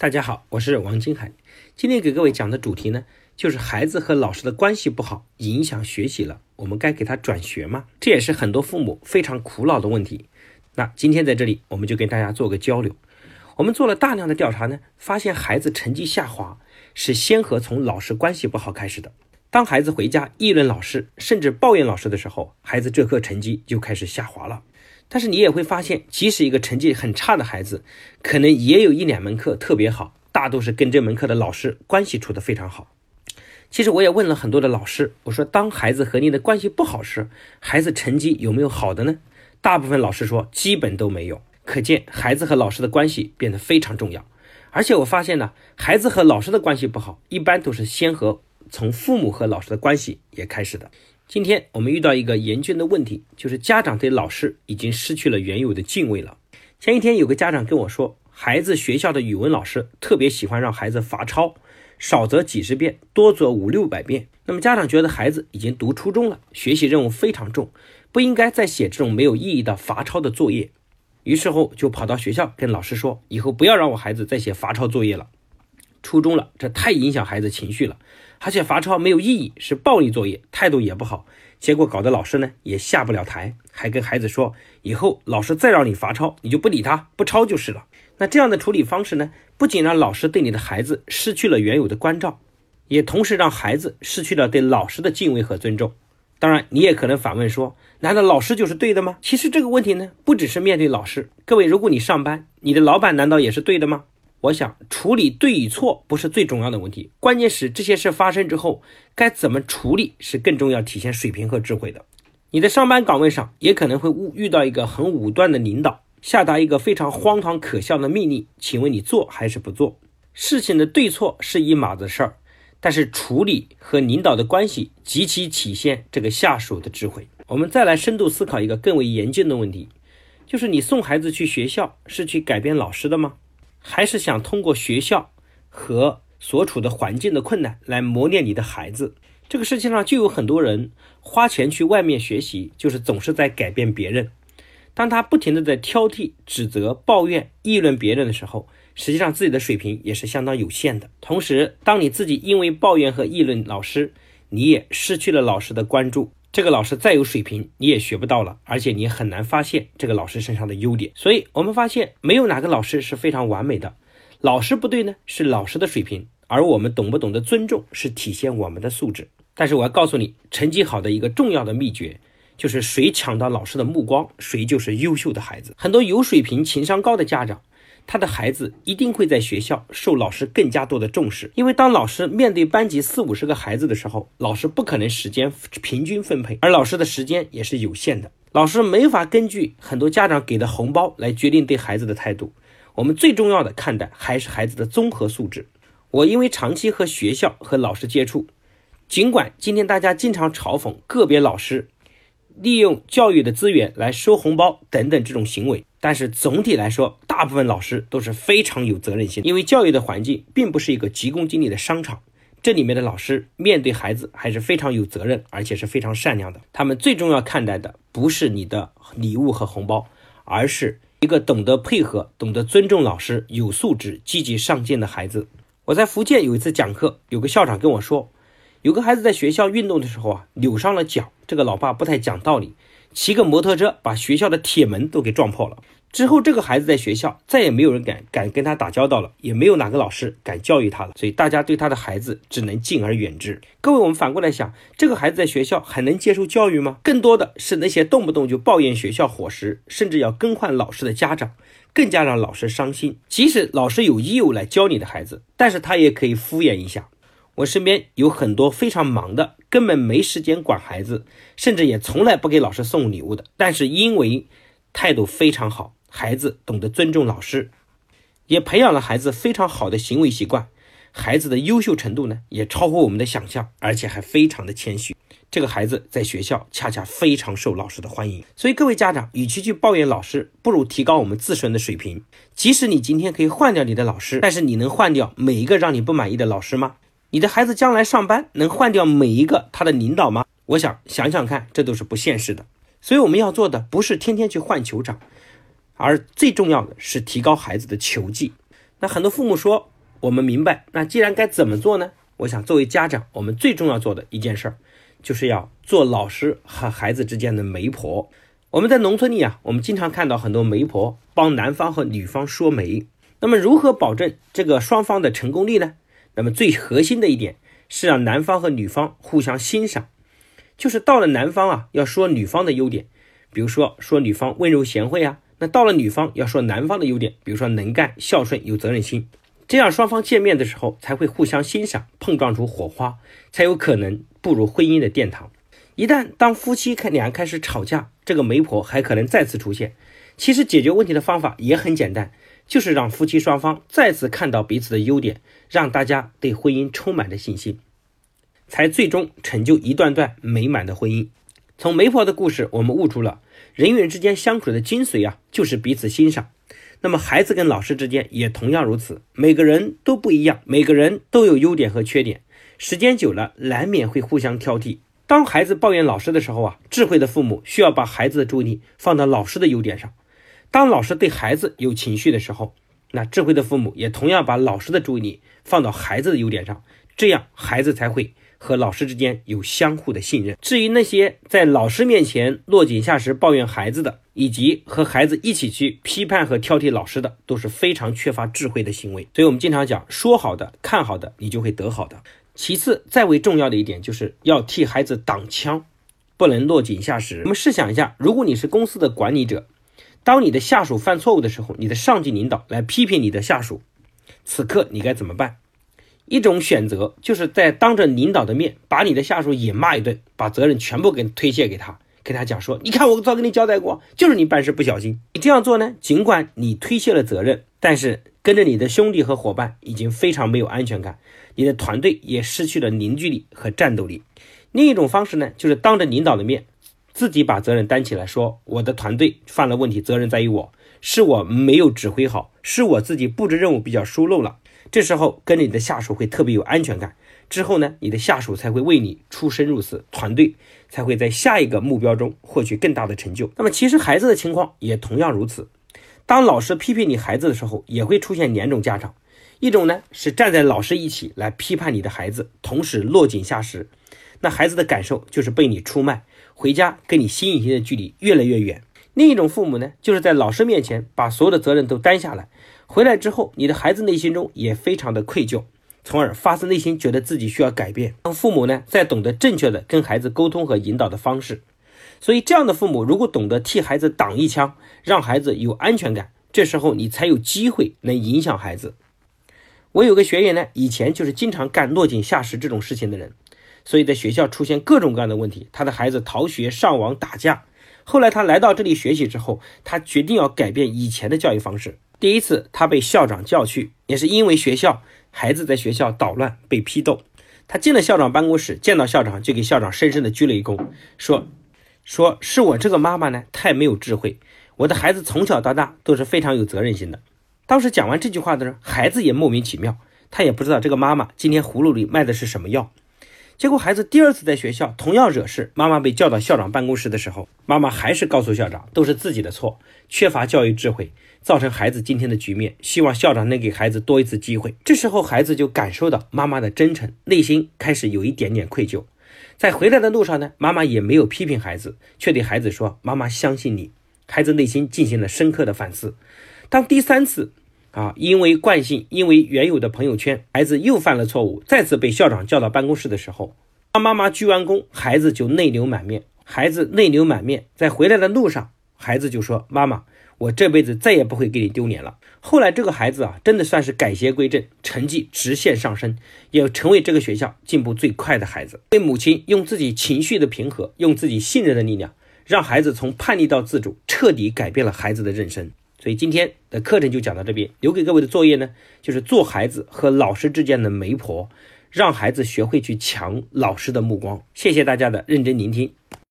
大家好，我是王金海。今天给各位讲的主题呢，就是孩子和老师的关系不好，影响学习了，我们该给他转学吗？这也是很多父母非常苦恼的问题。那今天在这里，我们就跟大家做个交流。我们做了大量的调查呢，发现孩子成绩下滑是先和从老师关系不好开始的。当孩子回家议论老师，甚至抱怨老师的时候，孩子这科成绩就开始下滑了。但是你也会发现，即使一个成绩很差的孩子，可能也有一两门课特别好，大都是跟这门课的老师关系处得非常好。其实我也问了很多的老师，我说当孩子和你的关系不好时，孩子成绩有没有好的呢？大部分老师说基本都没有。可见孩子和老师的关系变得非常重要。而且我发现呢，孩子和老师的关系不好，一般都是先和从父母和老师的关系也开始的。今天我们遇到一个严峻的问题，就是家长对老师已经失去了原有的敬畏了。前一天有个家长跟我说，孩子学校的语文老师特别喜欢让孩子罚抄，少则几十遍，多则五六百遍。那么家长觉得孩子已经读初中了，学习任务非常重，不应该再写这种没有意义的罚抄的作业。于是后就跑到学校跟老师说，以后不要让我孩子再写罚抄作业了。初中了，这太影响孩子情绪了。而且罚抄没有意义，是暴力作业，态度也不好，结果搞得老师呢也下不了台，还跟孩子说，以后老师再让你罚抄，你就不理他，不抄就是了。那这样的处理方式呢，不仅让老师对你的孩子失去了原有的关照，也同时让孩子失去了对老师的敬畏和尊重。当然，你也可能反问说，难道老师就是对的吗？其实这个问题呢，不只是面对老师，各位，如果你上班，你的老板难道也是对的吗？我想处理对与错不是最重要的问题，关键是这些事发生之后该怎么处理是更重要体现水平和智慧的。你的上班岗位上也可能会误遇到一个很武断的领导，下达一个非常荒唐可笑的命令，请问你做还是不做？事情的对错是一码子事儿，但是处理和领导的关系极其体现这个下属的智慧。我们再来深度思考一个更为严峻的问题，就是你送孩子去学校是去改变老师的吗？还是想通过学校和所处的环境的困难来磨练你的孩子。这个世界上就有很多人花钱去外面学习，就是总是在改变别人。当他不停的在挑剔、指责、抱怨、议论别人的时候，实际上自己的水平也是相当有限的。同时，当你自己因为抱怨和议论老师，你也失去了老师的关注。这个老师再有水平，你也学不到了，而且你很难发现这个老师身上的优点。所以，我们发现没有哪个老师是非常完美的。老师不对呢，是老师的水平，而我们懂不懂得尊重，是体现我们的素质。但是我要告诉你，成绩好的一个重要的秘诀，就是谁抢到老师的目光，谁就是优秀的孩子。很多有水平、情商高的家长。他的孩子一定会在学校受老师更加多的重视，因为当老师面对班级四五十个孩子的时候，老师不可能时间平均分配，而老师的时间也是有限的，老师没法根据很多家长给的红包来决定对孩子的态度。我们最重要的看待还是孩子的综合素质。我因为长期和学校和老师接触，尽管今天大家经常嘲讽个别老师利用教育的资源来收红包等等这种行为。但是总体来说，大部分老师都是非常有责任心，因为教育的环境并不是一个急功近利的商场，这里面的老师面对孩子还是非常有责任，而且是非常善良的。他们最重要看待的不是你的礼物和红包，而是一个懂得配合、懂得尊重老师、有素质、积极上进的孩子。我在福建有一次讲课，有个校长跟我说，有个孩子在学校运动的时候啊，扭伤了脚，这个老爸不太讲道理。骑个摩托车把学校的铁门都给撞破了。之后，这个孩子在学校再也没有人敢敢跟他打交道了，也没有哪个老师敢教育他了。所以大家对他的孩子只能敬而远之。各位，我们反过来想，这个孩子在学校还能接受教育吗？更多的是那些动不动就抱怨学校伙食，甚至要更换老师的家长，更加让老师伤心。即使老师有义务来教你的孩子，但是他也可以敷衍一下。我身边有很多非常忙的，根本没时间管孩子，甚至也从来不给老师送礼物的。但是因为态度非常好，孩子懂得尊重老师，也培养了孩子非常好的行为习惯。孩子的优秀程度呢，也超乎我们的想象，而且还非常的谦虚。这个孩子在学校恰恰非常受老师的欢迎。所以各位家长，与其去抱怨老师，不如提高我们自身的水平。即使你今天可以换掉你的老师，但是你能换掉每一个让你不满意的老师吗？你的孩子将来上班能换掉每一个他的领导吗？我想想想看，这都是不现实的。所以我们要做的不是天天去换酋长，而最重要的是提高孩子的球技。那很多父母说，我们明白，那既然该怎么做呢？我想作为家长，我们最重要做的一件事儿，就是要做老师和孩子之间的媒婆。我们在农村里啊，我们经常看到很多媒婆帮男方和女方说媒。那么如何保证这个双方的成功率呢？那么最核心的一点是让男方和女方互相欣赏，就是到了男方啊要说女方的优点，比如说说女方温柔贤惠啊，那到了女方要说男方的优点，比如说能干、孝顺、有责任心，这样双方见面的时候才会互相欣赏，碰撞出火花，才有可能步入婚姻的殿堂。一旦当夫妻开两人开始吵架，这个媒婆还可能再次出现。其实解决问题的方法也很简单，就是让夫妻双方再次看到彼此的优点，让大家对婚姻充满了信心，才最终成就一段段美满的婚姻。从媒婆的故事，我们悟出了人与人之间相处的精髓啊，就是彼此欣赏。那么孩子跟老师之间也同样如此，每个人都不一样，每个人都有优点和缺点，时间久了难免会互相挑剔。当孩子抱怨老师的时候啊，智慧的父母需要把孩子的注意力放到老师的优点上；当老师对孩子有情绪的时候，那智慧的父母也同样把老师的注意力放到孩子的优点上，这样孩子才会和老师之间有相互的信任。至于那些在老师面前落井下石、抱怨孩子的，以及和孩子一起去批判和挑剔老师的，都是非常缺乏智慧的行为。所以，我们经常讲，说好的、看好的，你就会得好的。其次，再为重要的一点，就是要替孩子挡枪，不能落井下石。我们试想一下，如果你是公司的管理者，当你的下属犯错误的时候，你的上级领导来批评你的下属，此刻你该怎么办？一种选择就是在当着领导的面把你的下属也骂一顿，把责任全部给推卸给他，跟他讲说：“你看，我早跟你交代过，就是你办事不小心。你这样做呢，尽管你推卸了责任，但是跟着你的兄弟和伙伴已经非常没有安全感。”你的团队也失去了凝聚力和战斗力。另一种方式呢，就是当着领导的面，自己把责任担起来，说我的团队犯了问题，责任在于我，是我没有指挥好，是我自己布置任务比较疏漏了。这时候跟着你的下属会特别有安全感，之后呢，你的下属才会为你出生入死，团队才会在下一个目标中获取更大的成就。那么其实孩子的情况也同样如此，当老师批评你孩子的时候，也会出现两种家长。一种呢是站在老师一起来批判你的孩子，同时落井下石，那孩子的感受就是被你出卖，回家跟你心与心的距离越来越远。另一种父母呢，就是在老师面前把所有的责任都担下来，回来之后，你的孩子内心中也非常的愧疚，从而发自内心觉得自己需要改变。让父母呢，在懂得正确的跟孩子沟通和引导的方式，所以这样的父母如果懂得替孩子挡一枪，让孩子有安全感，这时候你才有机会能影响孩子。我有个学员呢，以前就是经常干落井下石这种事情的人，所以在学校出现各种各样的问题，他的孩子逃学、上网、打架。后来他来到这里学习之后，他决定要改变以前的教育方式。第一次他被校长叫去，也是因为学校孩子在学校捣乱被批斗。他进了校长办公室，见到校长就给校长深深的鞠了一躬，说：“说是我这个妈妈呢太没有智慧，我的孩子从小到大都是非常有责任心的。”当时讲完这句话的时候，孩子也莫名其妙，他也不知道这个妈妈今天葫芦里卖的是什么药。结果孩子第二次在学校同样惹事，妈妈被叫到校长办公室的时候，妈妈还是告诉校长都是自己的错，缺乏教育智慧，造成孩子今天的局面。希望校长能给孩子多一次机会。这时候孩子就感受到妈妈的真诚，内心开始有一点点愧疚。在回来的路上呢，妈妈也没有批评孩子，却对孩子说：“妈妈相信你。”孩子内心进行了深刻的反思。当第三次。啊，因为惯性，因为原有的朋友圈，孩子又犯了错误，再次被校长叫到办公室的时候，当妈妈鞠完躬，孩子就泪流满面。孩子泪流满面，在回来的路上，孩子就说：“妈妈，我这辈子再也不会给你丢脸了。”后来这个孩子啊，真的算是改邪归正，成绩直线上升，也成为这个学校进步最快的孩子。为母亲用自己情绪的平和，用自己信任的力量，让孩子从叛逆到自主，彻底改变了孩子的人生。所以今天的课程就讲到这边，留给各位的作业呢，就是做孩子和老师之间的媒婆，让孩子学会去抢老师的目光。谢谢大家的认真聆听。